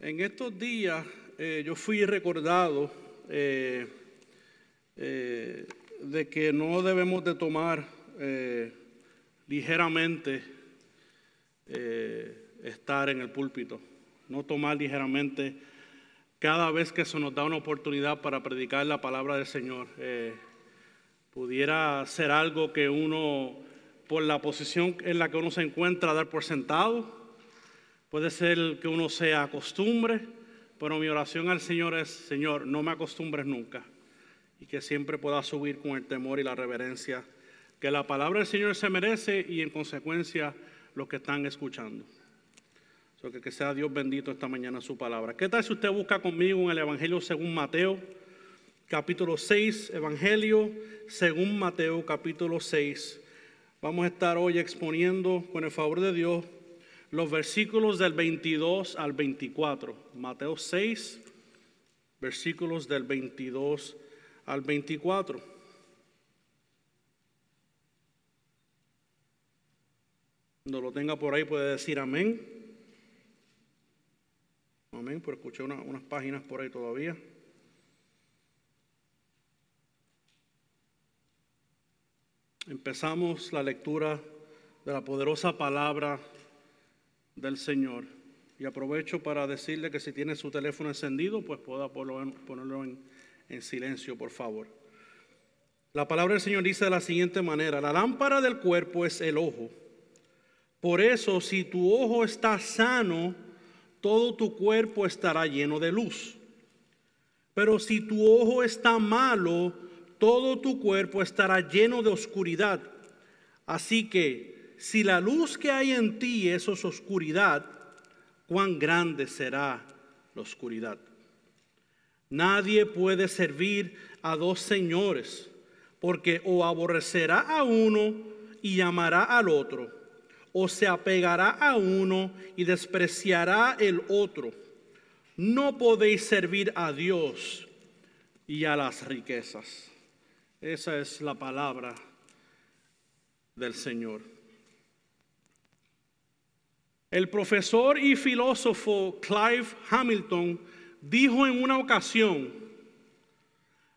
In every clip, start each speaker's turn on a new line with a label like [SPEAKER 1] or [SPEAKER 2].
[SPEAKER 1] En estos días eh, yo fui recordado eh, eh, de que no debemos de tomar ligeramente estar en el púlpito, no tomar ligeramente cada vez que se nos da una oportunidad para predicar la palabra del Señor. Pudiera ser algo que uno, por la posición en la que uno se encuentra, dar por sentado. Puede ser que uno se acostumbre, pero mi oración al Señor es, Señor, no me acostumbres nunca. Y que siempre pueda subir con el temor y la reverencia que la palabra del Señor se merece y en consecuencia los que están escuchando. So que, que sea Dios bendito esta mañana su palabra. ¿Qué tal si usted busca conmigo en el Evangelio según Mateo, capítulo 6, Evangelio según Mateo, capítulo 6? Vamos a estar hoy exponiendo, con el favor de Dios, los versículos del 22 al 24. Mateo 6, versículos del 22 al 24. Cuando lo tenga por ahí puede decir amén. Amén, pero escuché una- unas páginas por ahí todavía. Empezamos la lectura de la poderosa palabra del Señor. Y aprovecho para decirle que si tiene su teléfono encendido, pues pueda ponerlo en, en silencio, por favor. La palabra del Señor dice de la siguiente manera, la lámpara del cuerpo es el ojo. Por eso, si tu ojo está sano, todo tu cuerpo estará lleno de luz. Pero si tu ojo está malo, todo tu cuerpo estará lleno de oscuridad. Así que si la luz que hay en ti es oscuridad, cuán grande será la oscuridad. Nadie puede servir a dos señores, porque o aborrecerá a uno y amará al otro, o se apegará a uno y despreciará el otro. No podéis servir a Dios y a las riquezas. Esa es la palabra del Señor. El profesor y filósofo Clive Hamilton dijo en una ocasión,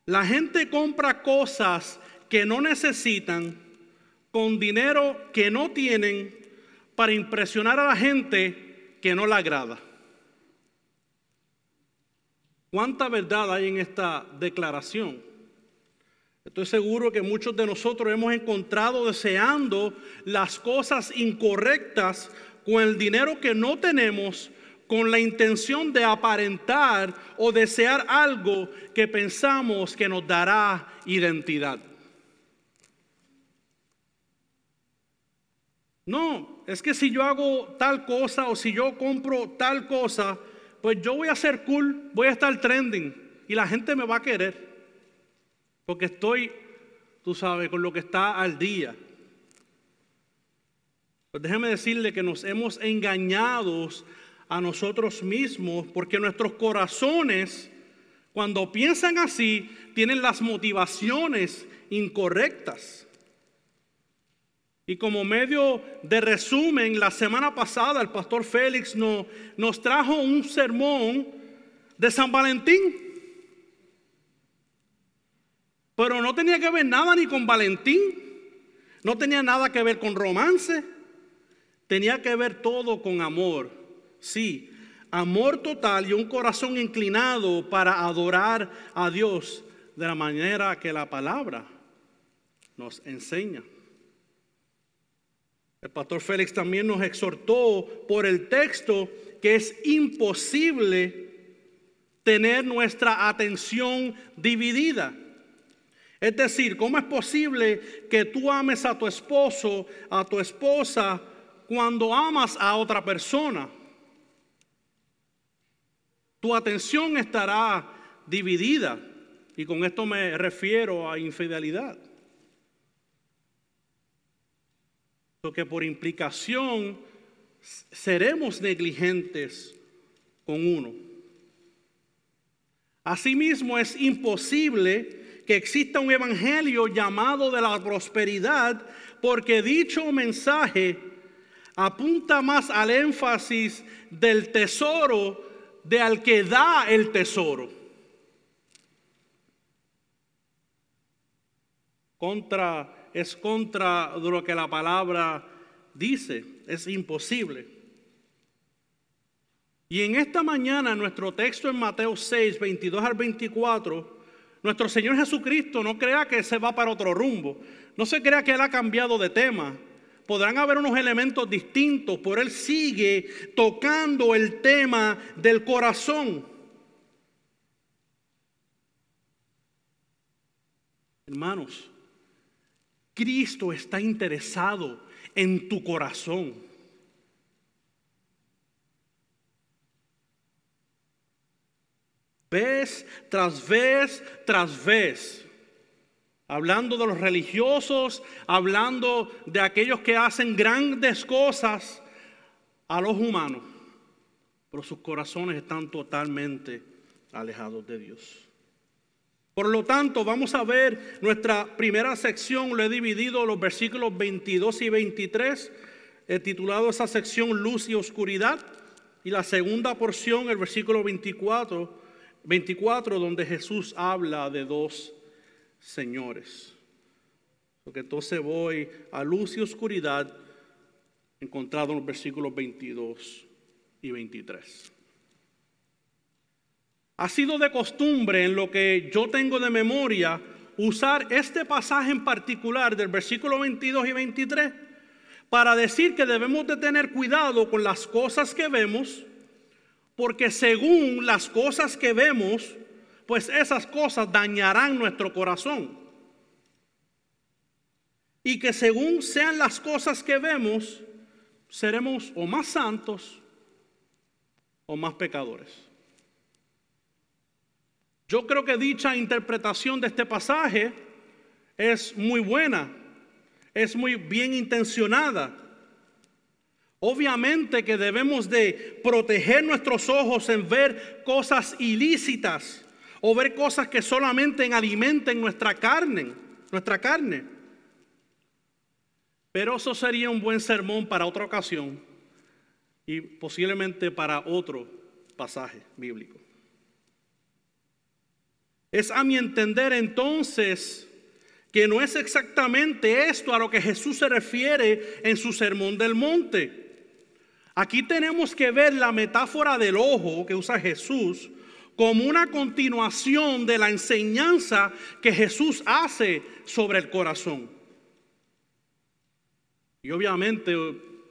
[SPEAKER 1] la gente compra cosas que no necesitan con dinero que no tienen para impresionar a la gente que no le agrada. ¿Cuánta verdad hay en esta declaración? Estoy seguro que muchos de nosotros hemos encontrado deseando las cosas incorrectas con el dinero que no tenemos, con la intención de aparentar o desear algo que pensamos que nos dará identidad. No, es que si yo hago tal cosa o si yo compro tal cosa, pues yo voy a ser cool, voy a estar trending y la gente me va a querer. Porque estoy, tú sabes, con lo que está al día. Pues déjeme decirle que nos hemos engañado a nosotros mismos porque nuestros corazones, cuando piensan así, tienen las motivaciones incorrectas. Y como medio de resumen, la semana pasada el pastor Félix no- nos trajo un sermón de San Valentín. Pero no tenía que ver nada ni con Valentín, no tenía nada que ver con romance, tenía que ver todo con amor. Sí, amor total y un corazón inclinado para adorar a Dios de la manera que la palabra nos enseña. El pastor Félix también nos exhortó por el texto que es imposible tener nuestra atención dividida. Es decir, ¿cómo es posible que tú ames a tu esposo, a tu esposa, cuando amas a otra persona? Tu atención estará dividida. Y con esto me refiero a infidelidad. Porque por implicación seremos negligentes con uno. Asimismo, es imposible que exista un evangelio llamado de la prosperidad, porque dicho mensaje apunta más al énfasis del tesoro de al que da el tesoro. Contra, es contra lo que la palabra dice, es imposible. Y en esta mañana, nuestro texto en Mateo 6, 22 al 24, nuestro Señor Jesucristo no crea que se va para otro rumbo, no se crea que Él ha cambiado de tema. Podrán haber unos elementos distintos, pero Él sigue tocando el tema del corazón. Hermanos, Cristo está interesado en tu corazón. Vez tras vez tras vez. Hablando de los religiosos, hablando de aquellos que hacen grandes cosas a los humanos, pero sus corazones están totalmente alejados de Dios. Por lo tanto, vamos a ver nuestra primera sección, lo he dividido los versículos 22 y 23, he titulado esa sección Luz y Oscuridad, y la segunda porción, el versículo 24, 24 donde Jesús habla de dos señores. Porque entonces voy a luz y oscuridad encontrado en los versículos 22 y 23. Ha sido de costumbre en lo que yo tengo de memoria usar este pasaje en particular del versículo 22 y 23 para decir que debemos de tener cuidado con las cosas que vemos, porque según las cosas que vemos, pues esas cosas dañarán nuestro corazón. Y que según sean las cosas que vemos, seremos o más santos o más pecadores. Yo creo que dicha interpretación de este pasaje es muy buena, es muy bien intencionada. Obviamente que debemos de proteger nuestros ojos en ver cosas ilícitas o ver cosas que solamente alimenten nuestra carne, nuestra carne. Pero eso sería un buen sermón para otra ocasión y posiblemente para otro pasaje bíblico. Es a mi entender entonces que no es exactamente esto a lo que Jesús se refiere en su sermón del monte. Aquí tenemos que ver la metáfora del ojo que usa Jesús como una continuación de la enseñanza que Jesús hace sobre el corazón. Y obviamente,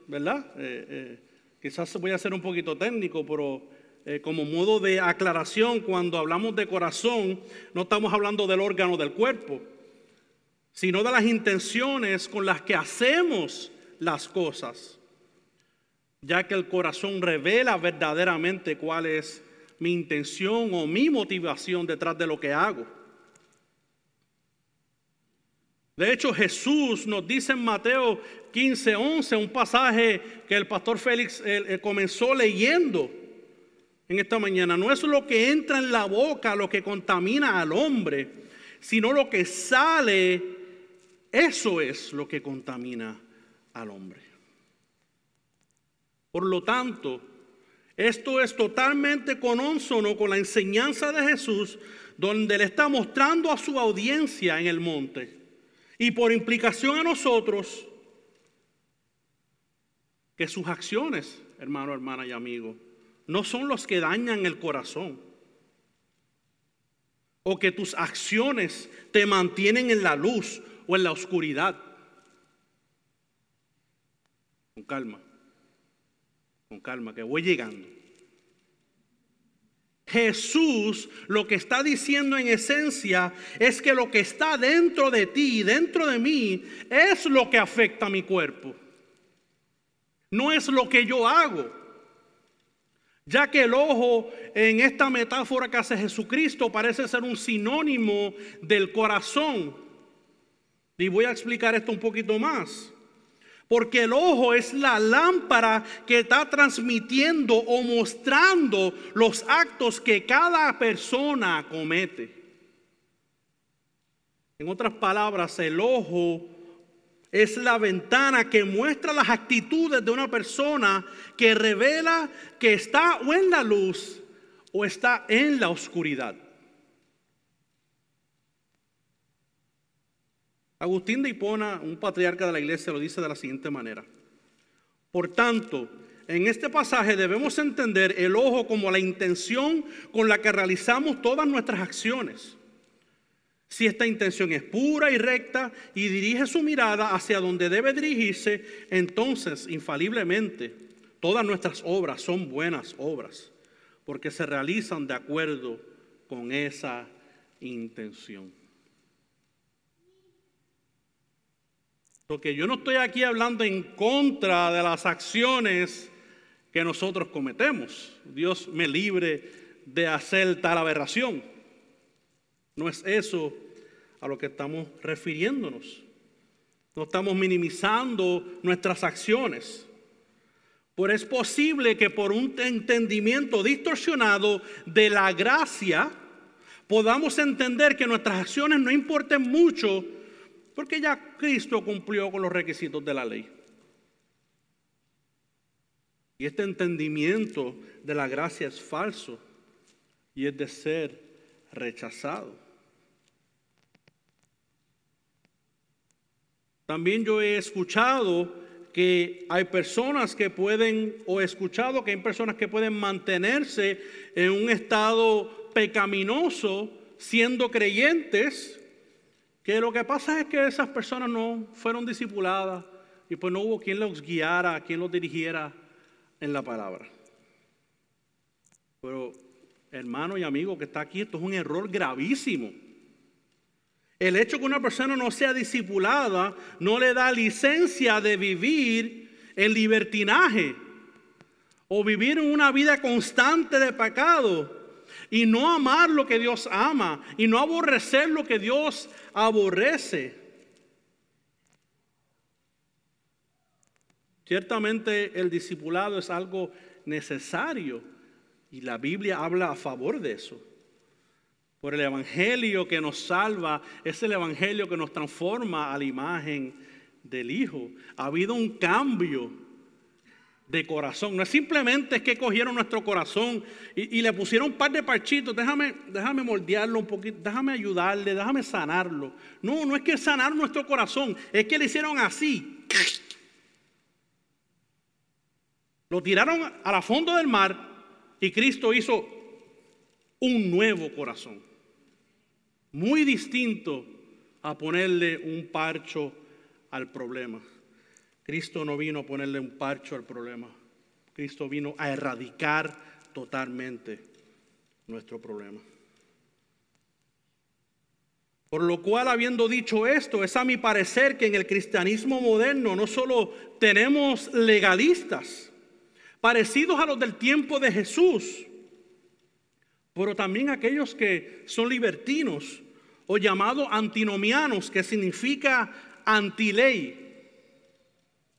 [SPEAKER 1] ¿verdad? Eh, eh, quizás voy a ser un poquito técnico, pero eh, como modo de aclaración, cuando hablamos de corazón, no estamos hablando del órgano del cuerpo, sino de las intenciones con las que hacemos las cosas, ya que el corazón revela verdaderamente cuál es mi intención o mi motivación detrás de lo que hago. De hecho, Jesús nos dice en Mateo 15, 11, un pasaje que el pastor Félix comenzó leyendo en esta mañana. No es lo que entra en la boca lo que contamina al hombre, sino lo que sale, eso es lo que contamina al hombre. Por lo tanto, esto es totalmente conónsono con la enseñanza de Jesús, donde le está mostrando a su audiencia en el monte y por implicación a nosotros que sus acciones, hermano, hermana y amigo, no son los que dañan el corazón. O que tus acciones te mantienen en la luz o en la oscuridad. Con calma. Con calma, que voy llegando. Jesús lo que está diciendo en esencia es que lo que está dentro de ti dentro de mí es lo que afecta a mi cuerpo. No es lo que yo hago. Ya que el ojo en esta metáfora que hace Jesucristo parece ser un sinónimo del corazón. Y voy a explicar esto un poquito más. Porque el ojo es la lámpara que está transmitiendo o mostrando los actos que cada persona comete. En otras palabras, el ojo es la ventana que muestra las actitudes de una persona que revela que está o en la luz o está en la oscuridad. Agustín de Hipona, un patriarca de la iglesia, lo dice de la siguiente manera. Por tanto, en este pasaje debemos entender el ojo como la intención con la que realizamos todas nuestras acciones. Si esta intención es pura y recta y dirige su mirada hacia donde debe dirigirse, entonces infaliblemente todas nuestras obras son buenas obras, porque se realizan de acuerdo con esa intención. Porque yo no estoy aquí hablando en contra de las acciones que nosotros cometemos. Dios me libre de hacer tal aberración. No es eso a lo que estamos refiriéndonos. No estamos minimizando nuestras acciones. Pero es posible que por un entendimiento distorsionado de la gracia podamos entender que nuestras acciones no importen mucho porque ya Cristo cumplió con los requisitos de la ley. Y este entendimiento de la gracia es falso y es de ser rechazado. También yo he escuchado que hay personas que pueden, o he escuchado que hay personas que pueden mantenerse en un estado pecaminoso siendo creyentes, que lo que pasa es que esas personas no fueron discipuladas y pues no hubo quien los guiara, quien los dirigiera en la palabra. Pero hermano y amigo que está aquí, esto es un error gravísimo. El hecho que una persona no sea discipulada no le da licencia de vivir en libertinaje o vivir en una vida constante de pecado y no amar lo que Dios ama y no aborrecer lo que Dios aborrece. Ciertamente el discipulado es algo necesario y la Biblia habla a favor de eso. Por el Evangelio que nos salva, es el Evangelio que nos transforma a la imagen del Hijo. Ha habido un cambio de corazón. No es simplemente que cogieron nuestro corazón y, le pusieron un par de parchitos. Déjame, déjame moldearlo un poquito, déjame ayudarle, déjame sanarlo. No, no es que sanar nuestro corazón, es que le hicieron así. Lo tiraron a la fondo del mar y Cristo hizo un nuevo corazón. Muy distinto a ponerle un parcho al problema. Cristo no vino a ponerle un parcho al problema. Cristo vino a erradicar totalmente nuestro problema. Por lo cual, habiendo dicho esto, es a mi parecer que en el cristianismo moderno no solo tenemos legalistas parecidos a los del tiempo de Jesús, pero también aquellos que son libertinos o llamados antinomianos, que significa antiley,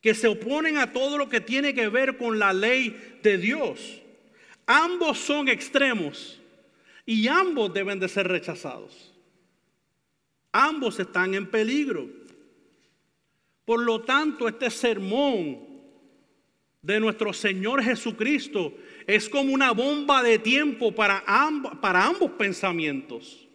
[SPEAKER 1] que se oponen a todo lo que tiene que ver con la ley de Dios. Ambos son extremos y ambos deben de ser rechazados. Ambos están en peligro. Por lo tanto, este sermón de nuestro Señor Jesucristo es como una bomba de tiempo para, para ambos pensamientos.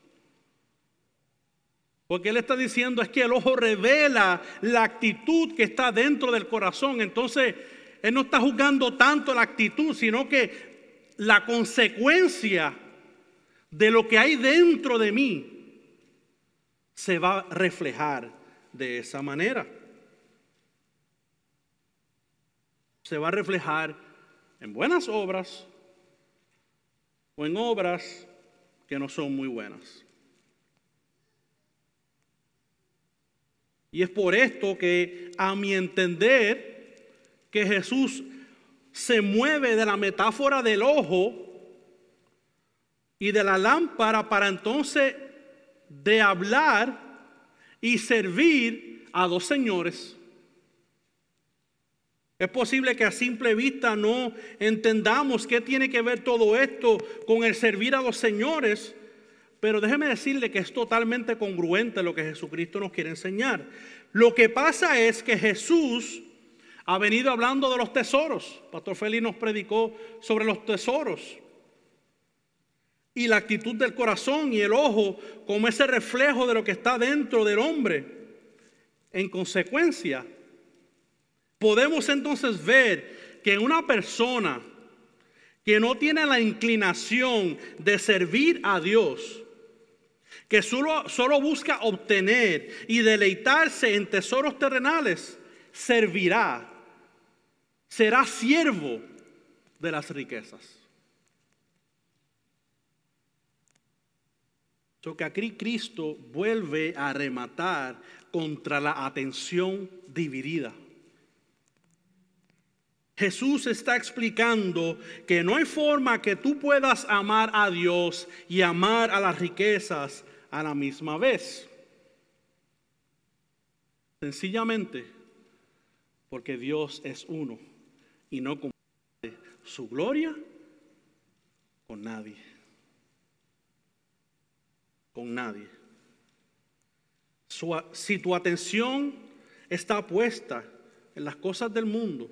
[SPEAKER 1] Porque Él está diciendo es que el ojo revela la actitud que está dentro del corazón. Entonces, Él no está juzgando tanto la actitud, sino que la consecuencia de lo que hay dentro de mí se va a reflejar de esa manera. Se va a reflejar en buenas obras o en obras que no son muy buenas. Y es por esto que a mi entender que Jesús se mueve de la metáfora del ojo y de la lámpara para entonces de hablar y servir a dos señores. Es posible que a simple vista no entendamos qué tiene que ver todo esto con el servir a dos señores, pero déjeme decirle que es totalmente congruente lo que Jesucristo nos quiere enseñar. Lo que pasa es que Jesús ha venido hablando de los tesoros. Pastor Félix nos predicó sobre los tesoros. y la actitud del corazón y el ojo como ese reflejo de lo que está dentro del hombre. En consecuencia, podemos entonces ver que una persona que no tiene la inclinación de servir a Dios, que solo, solo busca obtener y deleitarse en tesoros terrenales, servirá, será siervo de las riquezas. que aquí Cristo vuelve a rematar contra la atención dividida. Jesús está explicando que no hay forma que tú puedas amar a Dios y amar a las riquezas a la misma vez. Sencillamente porque Dios es uno y no comparte su gloria con nadie con nadie. si tu atención está puesta en las cosas del mundo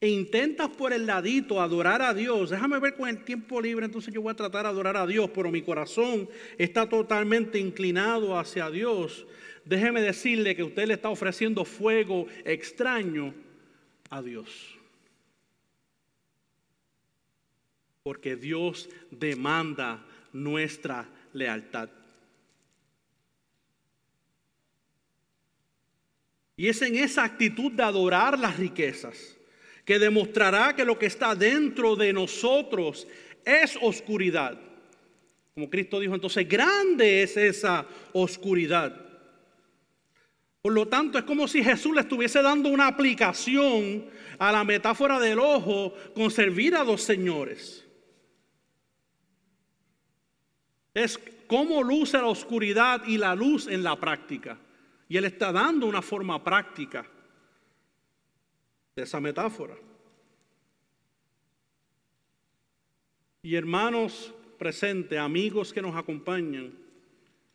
[SPEAKER 1] e intentas por el ladito adorar a Dios, déjame ver con el tiempo libre, entonces yo voy a tratar de adorar a Dios, pero mi corazón está totalmente inclinado hacia Dios. Déjeme decirle que usted le está ofreciendo fuego extraño a Dios. Porque Dios demanda nuestra lealtad. Y es en esa actitud de adorar las riquezas que demostrará que lo que está dentro de nosotros es oscuridad. Como Cristo dijo, entonces grande es esa oscuridad. Por lo tanto, es como si Jesús le estuviese dando una aplicación a la metáfora del ojo con servir a dos señores. Es cómo luce la oscuridad y la luz en la práctica. Y Él está dando una forma práctica de esa metáfora. Y hermanos presentes, amigos que nos acompañan,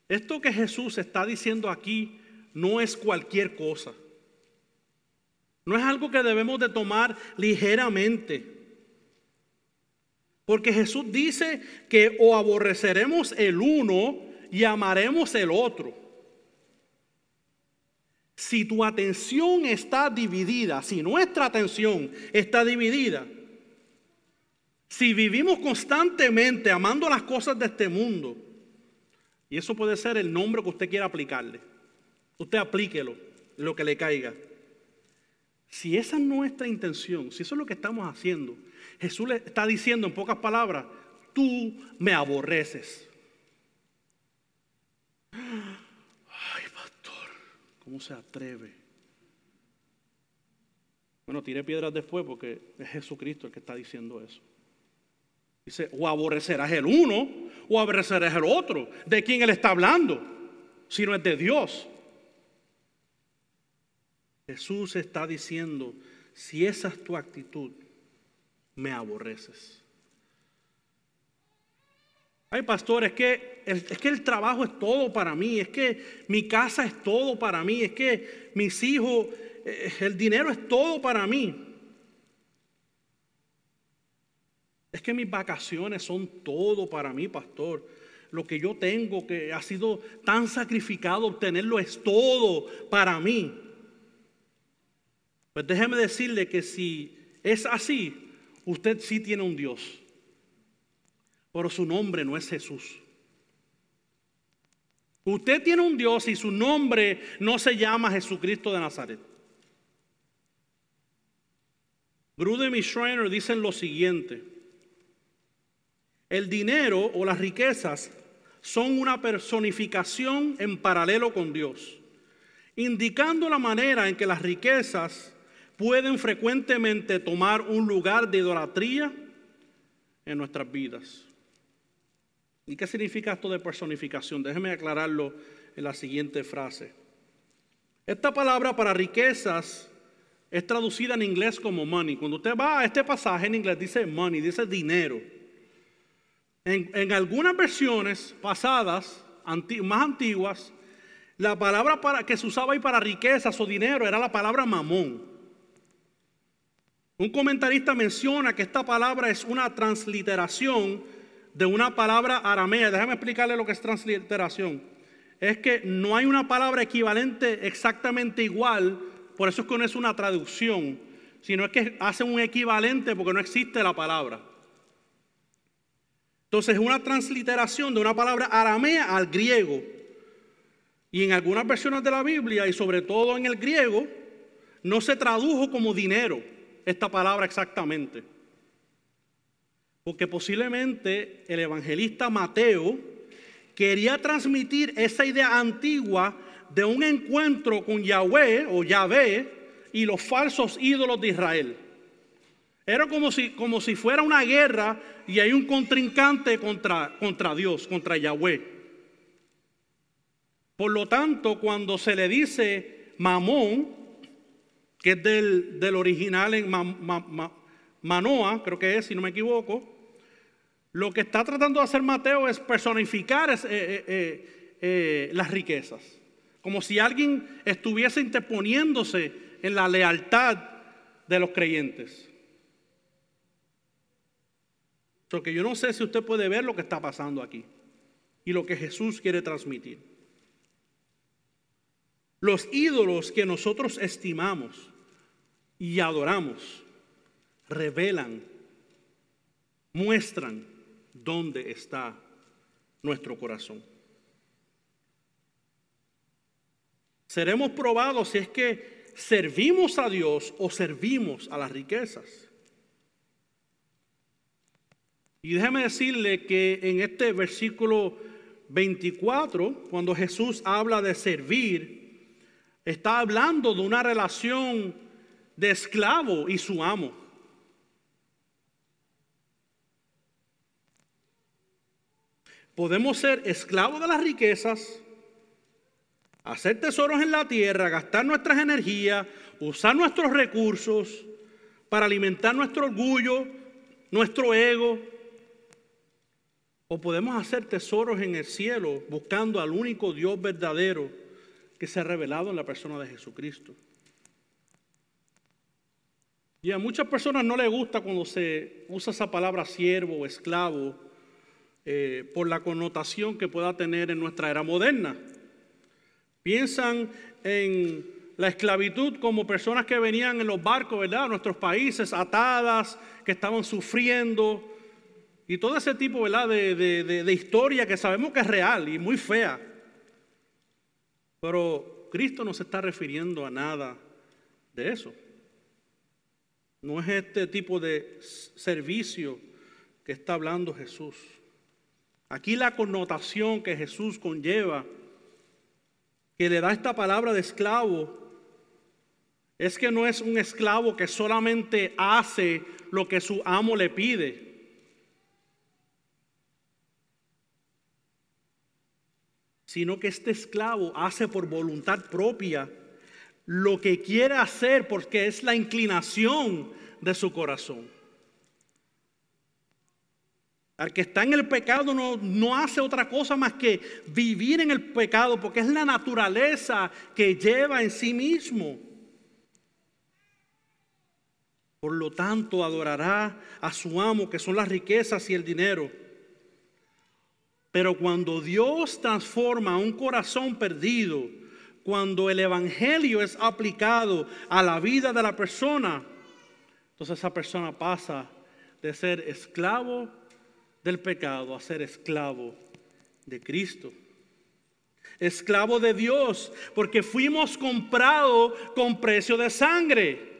[SPEAKER 1] esto que Jesús está diciendo aquí no es cualquier cosa. No es algo que debemos de tomar ligeramente. Porque Jesús dice que o aborreceremos el uno y amaremos el otro. Si tu atención está dividida, si nuestra atención está dividida, si vivimos constantemente amando las cosas de este mundo, y eso puede ser el nombre que usted quiera aplicarle, usted aplíquelo, lo que le caiga. Si esa es nuestra intención, si eso es lo que estamos haciendo, Jesús le está diciendo en pocas palabras, tú me aborreces. ¿Cómo se atreve? Bueno, tiré piedras después porque es Jesucristo el que está diciendo eso. Dice, o aborrecerás el uno o aborrecerás el otro. ¿De quién él está hablando? Si no es de Dios. Jesús está diciendo, si esa es tu actitud, me aborreces. Ay, pastor, es que, es que el trabajo es todo para mí, es que mi casa es todo para mí, es que mis hijos, eh, el dinero es todo para mí. Es que mis vacaciones son todo para mí, pastor. Lo que yo tengo que ha sido tan sacrificado obtenerlo es todo para mí. Pues déjeme decirle que si es así, Usted sí tiene un Dios, pero su nombre no es Jesús. Usted tiene un Dios y su nombre no se llama Jesucristo de Nazaret. Grudem y Schreiner dicen lo siguiente. El dinero o las riquezas son una personificación en paralelo con Dios, indicando la manera en que las riquezas pueden frecuentemente tomar un lugar de idolatría en nuestras vidas. ¿Y qué significa esto de personificación? Déjeme aclararlo en la siguiente frase. Esta palabra para riquezas es traducida en inglés como money. Cuando usted va a este pasaje en inglés dice money, dice dinero. En, algunas versiones pasadas, más antiguas, la palabra para, que se usaba ahí para riquezas o dinero era la palabra mamón. Un comentarista menciona que esta palabra es una transliteración de una palabra aramea. Déjame explicarle lo que es transliteración. Es que no hay una palabra equivalente exactamente igual, por eso es que no es una traducción, sino es que hace un equivalente porque no existe la palabra. Entonces es una transliteración de una palabra aramea al griego. Y en algunas versiones de la Biblia, y sobre todo en el griego, no se tradujo como dinero esta palabra exactamente. Porque posiblemente el evangelista Mateo quería transmitir esa idea antigua de un encuentro con Yahweh o Yahvé y los falsos ídolos de Israel. Era como si, como si fuera una guerra y hay un contrincante contra, contra Dios, contra Yahweh. Por lo tanto, cuando se le dice Mamón, que es del, original en Manoa, creo que es, si no me equivoco, lo que está tratando de hacer Mateo es personificar eh, eh, eh, las riquezas, como si alguien estuviese interponiéndose en la lealtad de los creyentes. Porque yo no sé si usted puede ver lo que está pasando aquí y lo que Jesús quiere transmitir. Los ídolos que nosotros estimamos y adoramos revelan, muestran dónde está nuestro corazón. Seremos probados si es que servimos a Dios o servimos a las riquezas. Y déjeme decirle que en este versículo 24, cuando Jesús habla de servir, está hablando de una relación de esclavo y su amo. Podemos ser esclavos de las riquezas, hacer tesoros en la tierra, gastar nuestras energías, usar nuestros recursos para alimentar nuestro orgullo, nuestro ego. O podemos hacer tesoros en el cielo buscando al único Dios verdadero que se ha revelado en la persona de Jesucristo. Y a muchas personas no les gusta cuando se usa esa palabra siervo o esclavo eh, por la connotación que pueda tener en nuestra era moderna. Piensan en la esclavitud como personas que venían en los barcos, ¿verdad? A nuestros países, atadas, que estaban sufriendo. Y todo ese tipo, ¿verdad? De, de historia que sabemos que es real y muy fea. Pero Cristo no se está refiriendo a nada de eso. No es este tipo de servicio que está hablando Jesús. Aquí la connotación que Jesús conlleva, que le da esta palabra de esclavo, es que no es un esclavo que solamente hace lo que su amo le pide. sino que este esclavo hace por voluntad propia lo que quiere hacer porque es la inclinación de su corazón. Al que está en el pecado no, no, hace otra cosa más que vivir en el pecado, porque es la naturaleza que lleva en sí mismo. Por lo tanto, adorará a su amo, que son las riquezas y el dinero. Pero cuando Dios transforma un corazón perdido, cuando el Evangelio es aplicado a la vida de la persona, entonces esa persona pasa de ser esclavo del pecado a ser esclavo de Cristo. Esclavo de Dios, porque fuimos comprados con precio de sangre.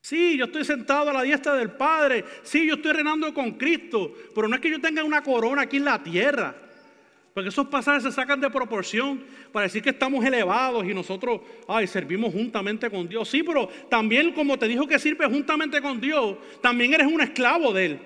[SPEAKER 1] Sí, yo estoy sentado a la diestra del Padre. Sí, yo estoy reinando con Cristo. Pero no es que yo tenga una corona aquí en la tierra. Porque esos pasajes se sacan de proporción para decir que estamos elevados y nosotros, ay, servimos juntamente con Dios. Sí, pero también como te dijo que sirve juntamente con Dios, también eres un esclavo de Él.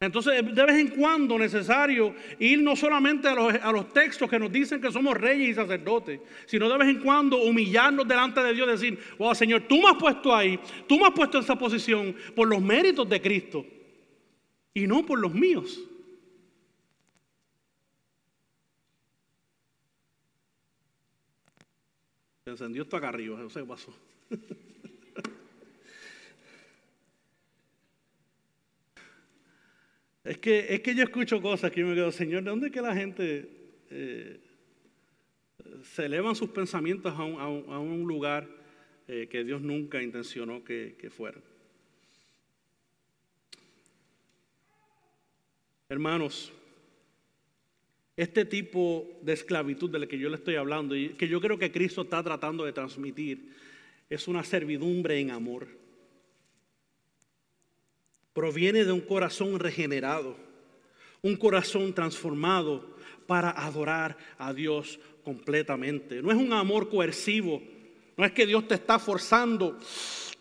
[SPEAKER 1] Entonces, de vez en cuando necesario ir no solamente a los, a los, textos que nos dicen que somos reyes y sacerdotes, sino de vez en cuando humillarnos delante de Dios decir, oh Señor, tú me has puesto ahí, tú me has puesto en esa posición por los méritos de Cristo y no por los míos. Se encendió esto acá arriba, no sé qué pasó. es, que, es que yo escucho cosas que yo me quedo, Señor, ¿de dónde es que la gente eh, se elevan sus pensamientos a un, lugar eh, que Dios nunca intencionó que, que fueran? Hermanos, este tipo de esclavitud de la que yo le estoy hablando y que yo creo que Cristo está tratando de transmitir es una servidumbre en amor. Proviene de un corazón regenerado, un corazón transformado para adorar a Dios completamente. No es un amor coercivo, no es que Dios te está forzando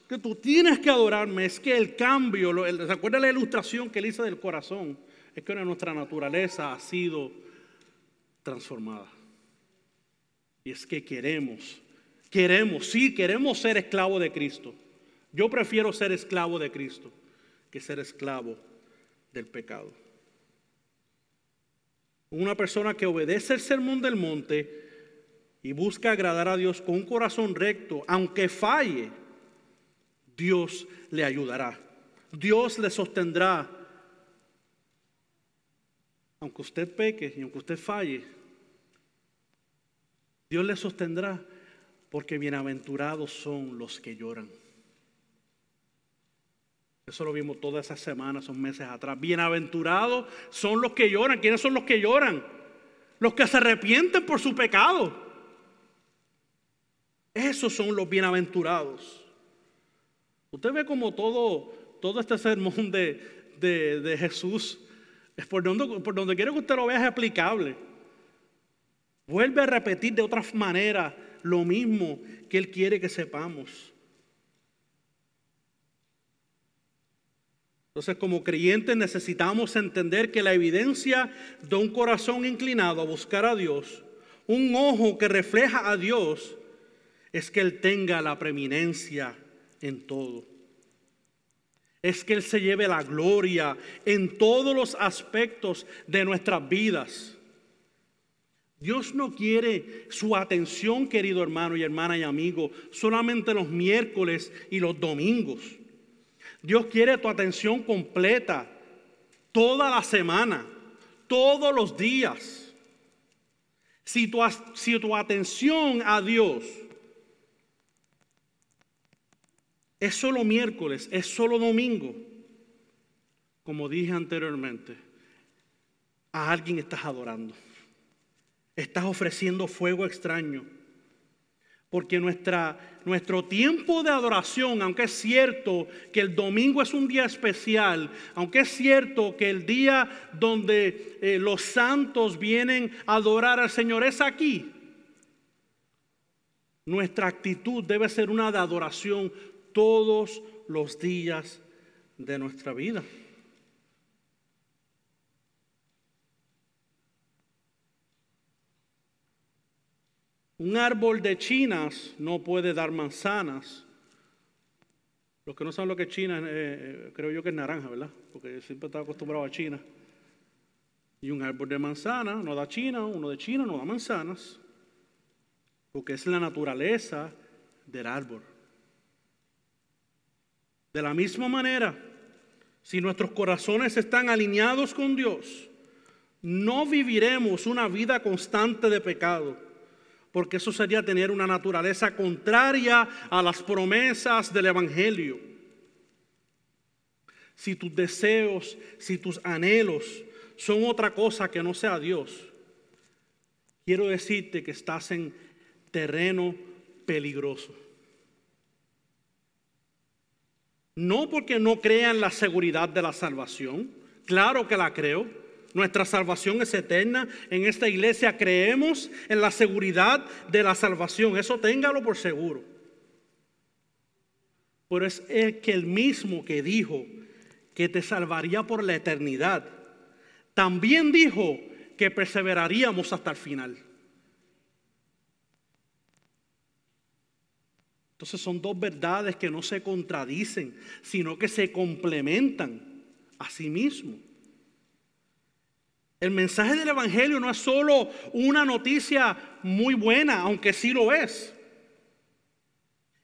[SPEAKER 1] que tú tienes que adorarme, es que el cambio, ¿se acuerda la ilustración que él hizo del corazón? es que nuestra naturaleza ha sido transformada. Y es que queremos, queremos, sí, queremos ser esclavos de Cristo. Yo prefiero ser esclavo de Cristo que ser esclavo del pecado. Una persona que obedece el sermón del monte y busca agradar a Dios con un corazón recto, aunque falle, Dios le ayudará. Dios le sostendrá aunque usted peque y aunque usted falle, Dios le sostendrá porque bienaventurados son los que lloran. Eso lo vimos todas esas semanas, esos meses atrás. Bienaventurados son los que lloran. ¿Quiénes son los que lloran? Los que se arrepienten por su pecado. Esos son los bienaventurados. Usted ve como todo, todo este sermón de, de, de Jesús es por donde, por donde quiero que usted lo vea es aplicable. Vuelve a repetir de otra manera lo mismo que Él quiere que sepamos. Entonces, como creyentes necesitamos entender que la evidencia de un corazón inclinado a buscar a Dios, un ojo que refleja a Dios, es que Él tenga la preeminencia en todo es que Él se lleve la gloria en todos los aspectos de nuestras vidas. Dios no quiere su atención, querido hermano y hermana y amigo, solamente los miércoles y los domingos. Dios quiere tu atención completa, toda la semana, todos los días. Si tu, tu atención a Dios es solo miércoles, es solo domingo. Como dije anteriormente, a alguien estás adorando. Estás ofreciendo fuego extraño. Porque nuestra, nuestro tiempo de adoración, aunque es cierto que el domingo es un día especial, aunque es cierto que el día donde eh, los santos vienen a adorar al Señor es aquí, nuestra actitud debe ser una de adoración todos los días de nuestra vida. Un árbol de chinas no puede dar manzanas. Los que no saben lo que es China, eh, eh, creo yo que es naranja, ¿verdad? Porque siempre estaba acostumbrado a China. Y un árbol de manzana no da China, uno de China no da manzanas, porque es la naturaleza del árbol. De la misma manera, si nuestros corazones están alineados con Dios, no viviremos una vida constante de pecado, porque eso sería tener una naturaleza contraria a las promesas del Evangelio. Si tus deseos, si tus anhelos son otra cosa que no sea Dios, quiero decirte que estás en terreno peligroso. No porque no crean la seguridad de la salvación. Claro que la creo. Nuestra salvación es eterna. En esta iglesia creemos en la seguridad de la salvación. Eso téngalo por seguro. Pero es el que el mismo que dijo que te salvaría por la eternidad, también dijo que perseveraríamos hasta el final. Entonces son dos verdades que no se contradicen, sino que se complementan a sí mismos. El mensaje del Evangelio no es solo una noticia muy buena, aunque sí lo es.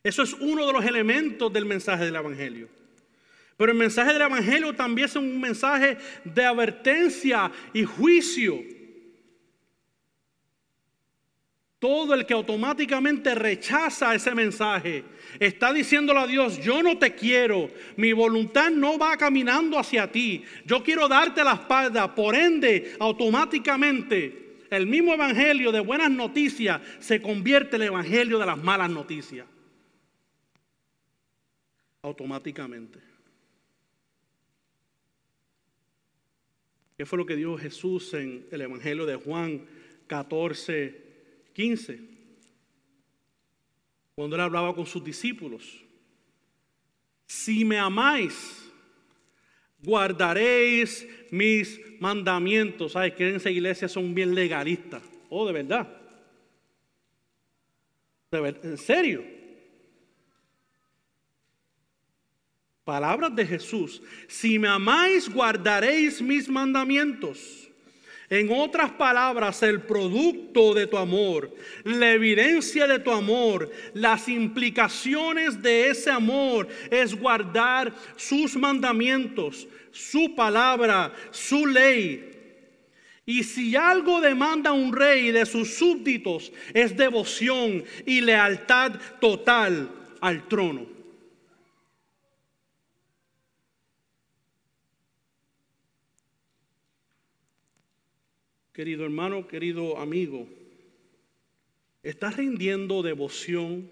[SPEAKER 1] Eso es uno de los elementos del mensaje del Evangelio. Pero el mensaje del Evangelio también es un mensaje de advertencia y juicio. Todo el que automáticamente rechaza ese mensaje está diciéndole a Dios, yo no te quiero, mi voluntad no va caminando hacia ti, yo quiero darte la espalda, por ende, automáticamente el mismo evangelio de buenas noticias se convierte en el evangelio de las malas noticias. Automáticamente. ¿Qué fue lo que dijo Jesús en el evangelio de Juan 14? 15, cuando él hablaba con sus discípulos. Si me amáis, guardaréis mis mandamientos. ¿Sabes que en esa iglesia son bien legalistas? Oh, de verdad. ¿En serio? Palabras de Jesús. Si me amáis, guardaréis mis mandamientos. En otras palabras, el producto de tu amor, la evidencia de tu amor, las implicaciones de ese amor es guardar sus mandamientos, su palabra, su ley. Y si algo demanda un rey de sus súbditos es devoción y lealtad total al trono. Querido hermano, querido amigo, ¿estás rindiendo devoción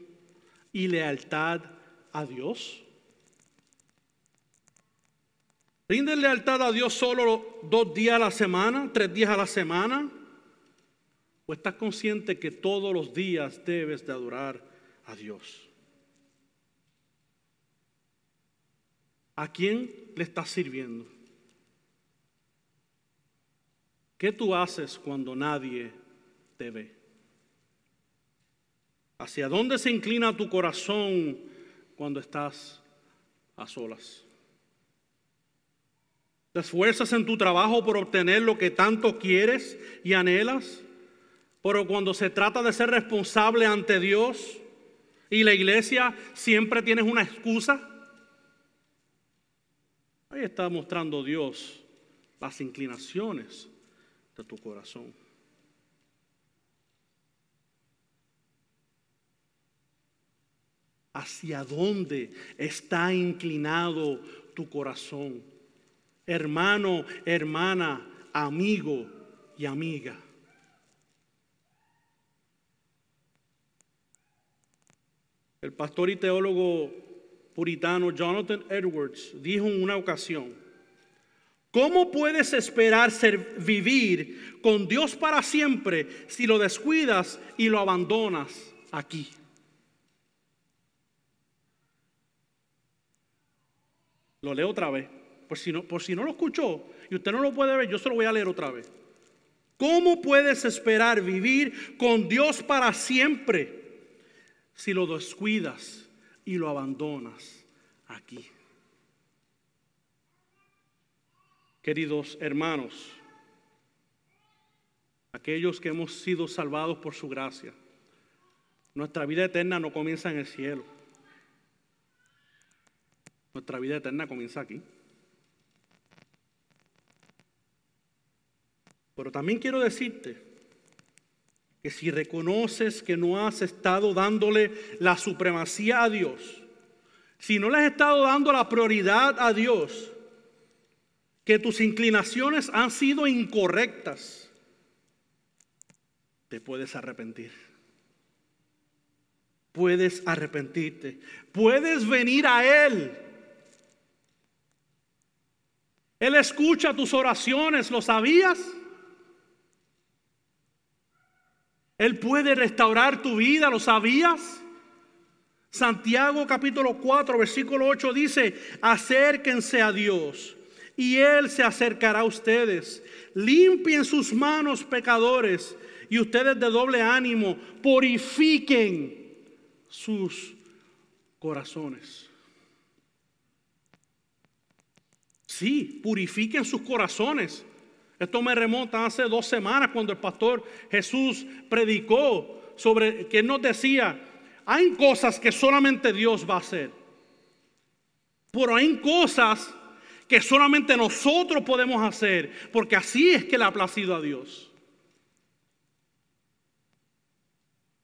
[SPEAKER 1] y lealtad a Dios? ¿Rindes lealtad a Dios solo dos días a la semana, tres días a la semana? ¿O estás consciente que todos los días debes de adorar a Dios? ¿A quién le estás sirviendo? ¿Qué tú haces cuando nadie te ve? ¿Hacia dónde se inclina tu corazón cuando estás a solas? ¿Te esfuerzas en tu trabajo por obtener lo que tanto quieres y anhelas? Pero cuando se trata de ser responsable ante Dios y la iglesia, siempre tienes una excusa. Ahí está mostrando Dios las inclinaciones tu corazón. ¿Hacia dónde está inclinado tu corazón? Hermano, hermana, amigo y amiga. El pastor y teólogo puritano Jonathan Edwards dijo en una ocasión, ¿Cómo puedes esperar ser, vivir con Dios para siempre si lo descuidas y lo abandonas aquí? Lo leo otra vez. Por si, no, por si no lo escuchó y usted no lo puede ver, yo se lo voy a leer otra vez. ¿Cómo puedes esperar vivir con Dios para siempre si lo descuidas y lo abandonas aquí? Queridos hermanos, aquellos que hemos sido salvados por su gracia, nuestra vida eterna no comienza en el cielo. Nuestra vida eterna comienza aquí. Pero también quiero decirte que si reconoces que no has estado dándole la supremacía a Dios, si no le has estado dando la prioridad a Dios, que tus inclinaciones han sido incorrectas, te puedes arrepentir. Puedes arrepentirte. Puedes venir a Él. Él escucha tus oraciones, ¿lo sabías? Él puede restaurar tu vida, ¿lo sabías? Santiago capítulo 4, versículo 8 dice, acérquense a Dios y Él se acercará a ustedes. Limpien sus manos, pecadores, y ustedes de doble ánimo, purifiquen sus corazones. Sí, purifiquen sus corazones. Esto me remonta hace dos semanas cuando el pastor Jesús predicó sobre que nos decía, hay cosas que solamente Dios va a hacer. Pero hay cosas que solamente nosotros podemos hacer, porque así es que le ha placido a Dios.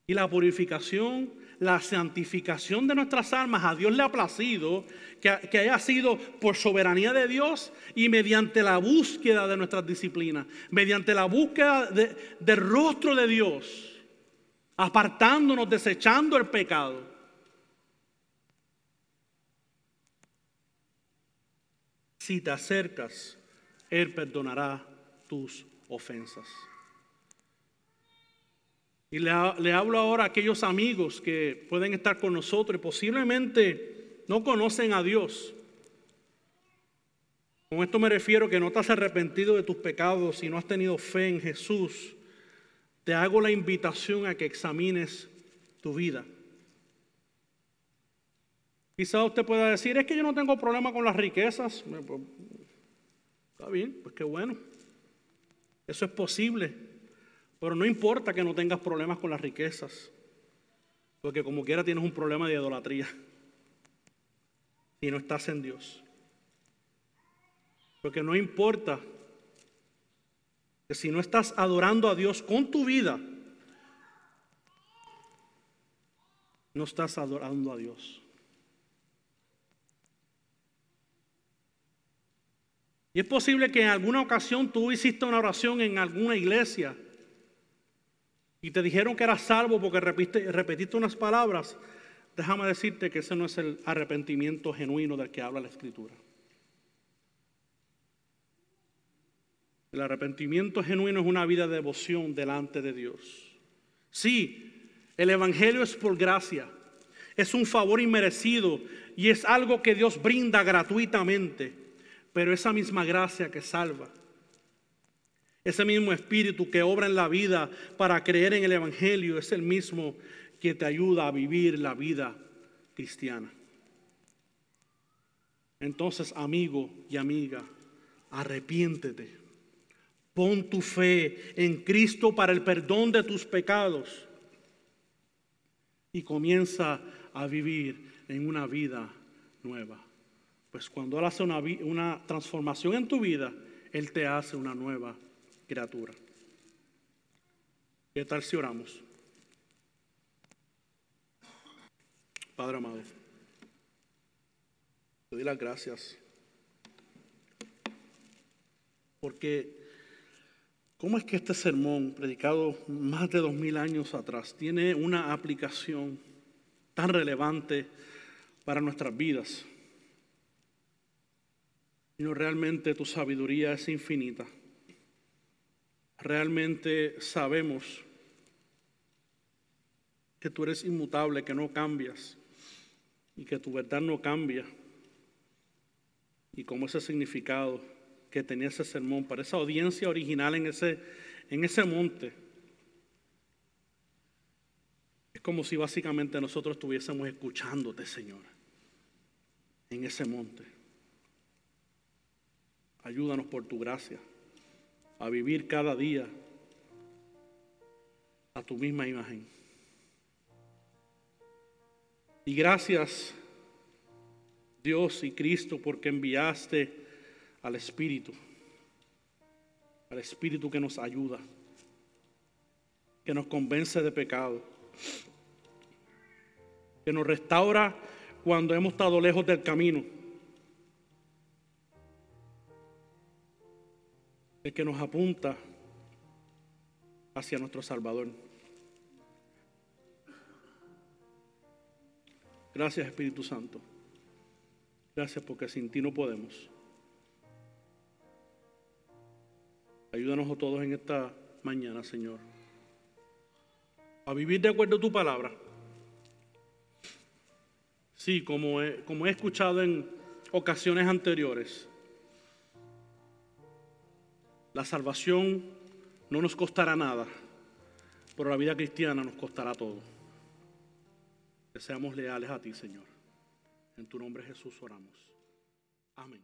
[SPEAKER 1] Y la purificación, la santificación de nuestras almas a Dios le ha placido que, haya sido por soberanía de Dios y mediante la búsqueda de nuestras disciplinas, mediante la búsqueda del rostro de Dios, apartándonos, desechando el pecado. Si te acercas, Él perdonará tus ofensas. Y le, hablo ahora a aquellos amigos que pueden estar con nosotros y posiblemente no conocen a Dios. Con esto me refiero que no te has arrepentido de tus pecados y no has tenido fe en Jesús. Te hago la invitación a que examines tu vida. Quizá usted pueda decir, es que yo no tengo problema con las riquezas. Pues, está bien, pues qué bueno. Eso es posible. Pero no importa que no tengas problemas con las riquezas. Porque como quiera tienes un problema de idolatría. Y no estás en Dios. Porque no importa que si no estás adorando a Dios con tu vida, no estás adorando a Dios. Y es posible que en alguna ocasión tú hiciste una oración en alguna iglesia y te dijeron que eras salvo porque repetiste, repetiste unas palabras. Déjame decirte que ese no es el arrepentimiento genuino del que habla la Escritura. El arrepentimiento genuino es una vida de devoción delante de Dios. Sí, el Evangelio es por gracia, es un favor inmerecido y es algo que Dios brinda gratuitamente. Pero esa misma gracia que salva, ese mismo espíritu que obra en la vida para creer en el Evangelio, es el mismo que te ayuda a vivir la vida cristiana. Entonces, amigo y amiga, arrepiéntete. Pon tu fe en Cristo para el perdón de tus pecados y comienza a vivir en una vida nueva. Pues cuando Él hace una, transformación en tu vida, Él te hace una nueva criatura. ¿Qué tal si oramos? Padre amado, te doy las gracias. Porque, ¿cómo es que este sermón, predicado más de dos mil años atrás, tiene una aplicación tan relevante para nuestras vidas? No realmente tu sabiduría es infinita. Realmente sabemos que tú eres inmutable, que no cambias y que tu verdad no cambia. Y como ese significado que tenía ese sermón para esa audiencia original en ese, en ese monte, es como si básicamente nosotros estuviésemos escuchándote, Señor, en ese monte. Ayúdanos por tu gracia a vivir cada día a tu misma imagen. Y gracias Dios y Cristo porque enviaste al Espíritu, al Espíritu que nos ayuda, que nos convence de pecado, que nos restaura cuando hemos estado lejos del camino el que nos apunta hacia nuestro Salvador. Gracias Espíritu Santo. Gracias porque sin ti no podemos. Ayúdanos a todos en esta mañana, Señor, a vivir de acuerdo a tu palabra. Sí, como como he escuchado en ocasiones anteriores, la salvación no nos costará nada, pero la vida cristiana nos costará todo. Que seamos leales a ti, Señor. En tu nombre Jesús oramos. Amén.